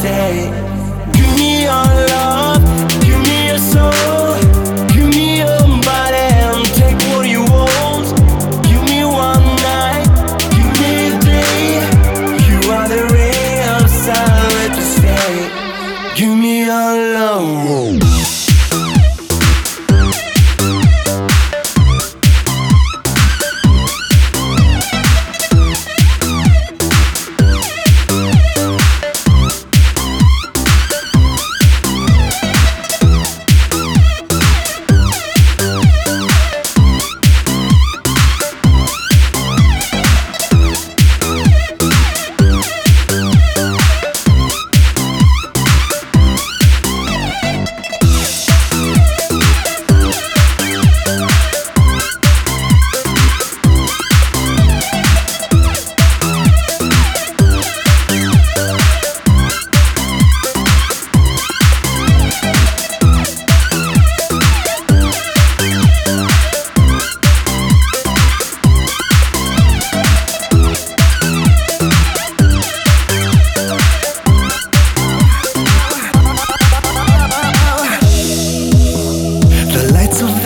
stay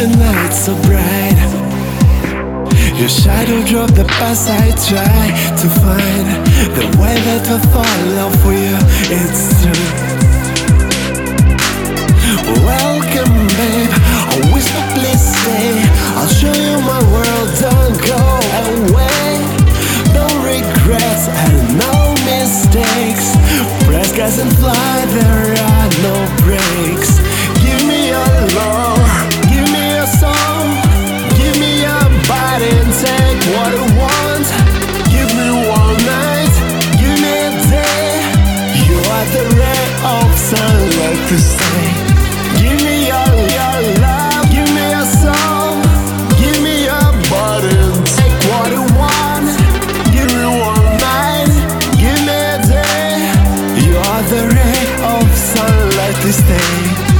the night so bright. Your shadow drove the past I try to find. The way that I fall out for you, it's true. Welcome babe, I whisper please stay. I'll show you my world, don't go away. No regrets and no mistakes. Press gas and fly there like this stay.